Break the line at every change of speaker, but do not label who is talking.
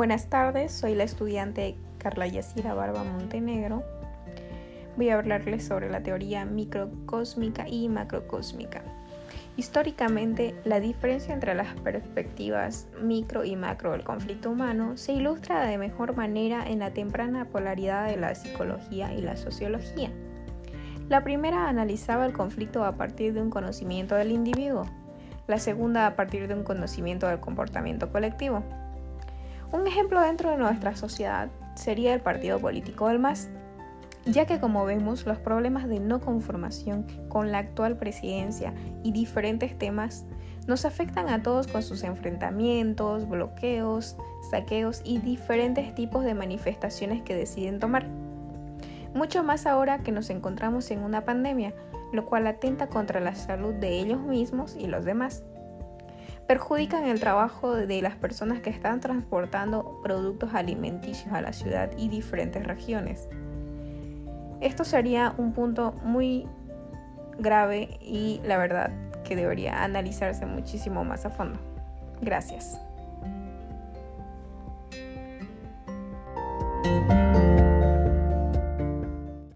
Buenas tardes, soy la estudiante Carla Yacira Barba Montenegro. Voy a hablarles sobre la teoría microcósmica y macrocósmica. Históricamente, la diferencia entre las perspectivas micro y macro del conflicto humano se ilustra de mejor manera en la temprana polaridad de la psicología y la sociología. La primera analizaba el conflicto a partir de un conocimiento del individuo, la segunda a partir de un conocimiento del comportamiento colectivo. Un ejemplo dentro de nuestra sociedad sería el partido político del MAS, ya que como vemos los problemas de no conformación con la actual presidencia y diferentes temas nos afectan a todos con sus enfrentamientos, bloqueos, saqueos y diferentes tipos de manifestaciones que deciden tomar. Mucho más ahora que nos encontramos en una pandemia, lo cual atenta contra la salud de ellos mismos y los demás. Perjudican el trabajo de las personas que están transportando productos alimenticios a la ciudad y diferentes regiones. Esto sería un punto muy grave y la verdad que debería analizarse muchísimo más a fondo. Gracias.